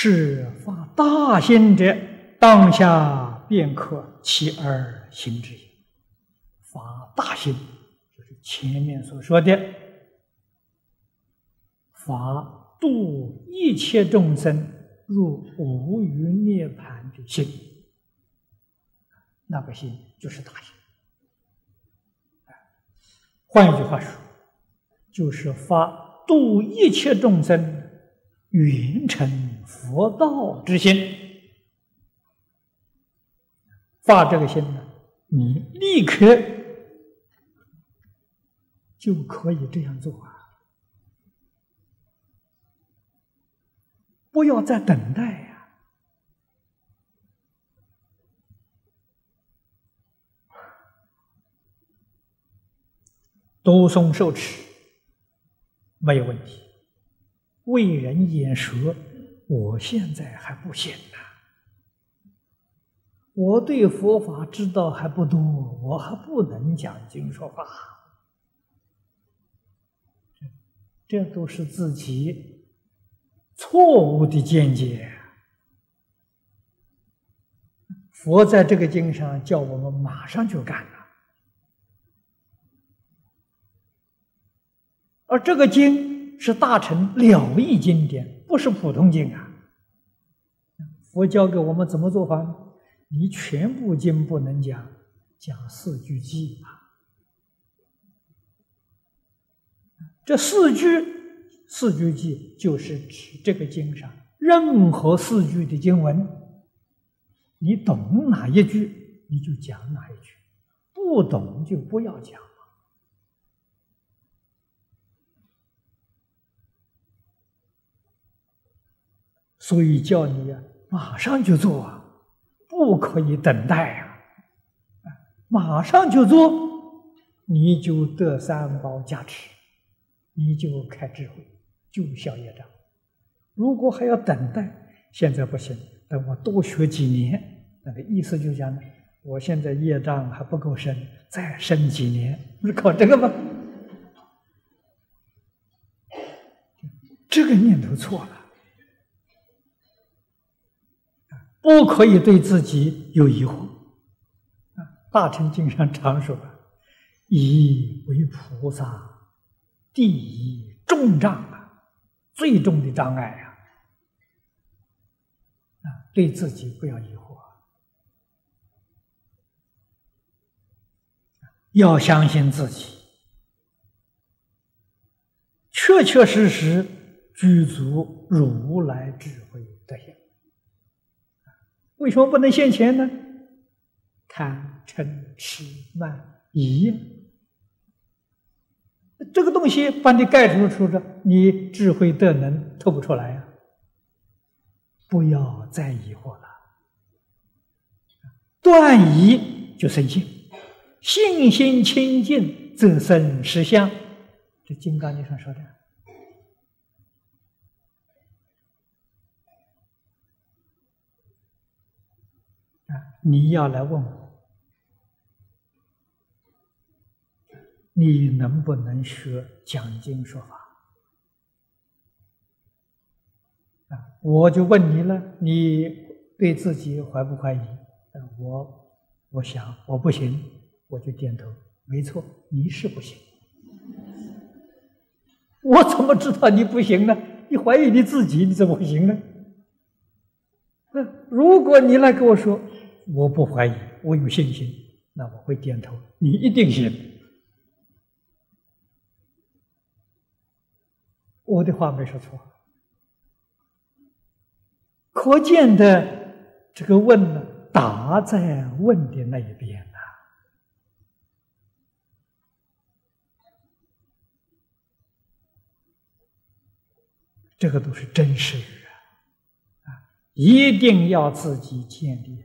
是发大心者，当下便可起而行之。发大心，就是前面所说的发度一切众生入无余涅盘的心，那个心就是大心。换一句话说，就是发度一切众生。圆成佛道之心，发这个心呢，你立刻就可以这样做啊！不要再等待呀！读诵受持没有问题。为人演说，我现在还不行呢。我对佛法知道还不多，我还不能讲经说法。这都是自己错误的见解。佛在这个经上叫我们马上就干了，而这个经。是大乘了义经典，不是普通经啊！佛教给我们怎么做法？你全部经不能讲，讲四句偈啊。这四句四句偈就是指这个经上任何四句的经文，你懂哪一句你就讲哪一句，不懂就不要讲。所以叫你啊，马上就做啊，不可以等待啊！马上就做，你就得三宝加持，你就开智慧，就消业障。如果还要等待，现在不行，等我多学几年，那个意思就讲，我现在业障还不够深，再深几年，不是靠这个吗？这个念头错了。不可以对自己有疑惑啊！大乘经上常说：“以为菩萨第一重障啊，最重的障碍啊！”啊，对自己不要疑惑，要相信自己，确确实实具足如来智慧德行。为什么不能现前呢？贪嗔痴慢疑，这个东西把你盖住住着，你智慧德能透不出来呀！不要再疑惑了，断疑就生信，信心清净则生实相。这《金刚经》上说的。你要来问我，你能不能学讲经说法？啊，我就问你了，你对自己怀不怀疑？我，我想我不行，我就点头。没错，你是不行。我怎么知道你不行呢？你怀疑你自己，你怎么会行呢？如果你来跟我说。我不怀疑，我有信心，那我会点头。你一定行，我的话没说错。可见的这个问呢，答在问的那一边呐，这个都是真实啊！啊，一定要自己建立。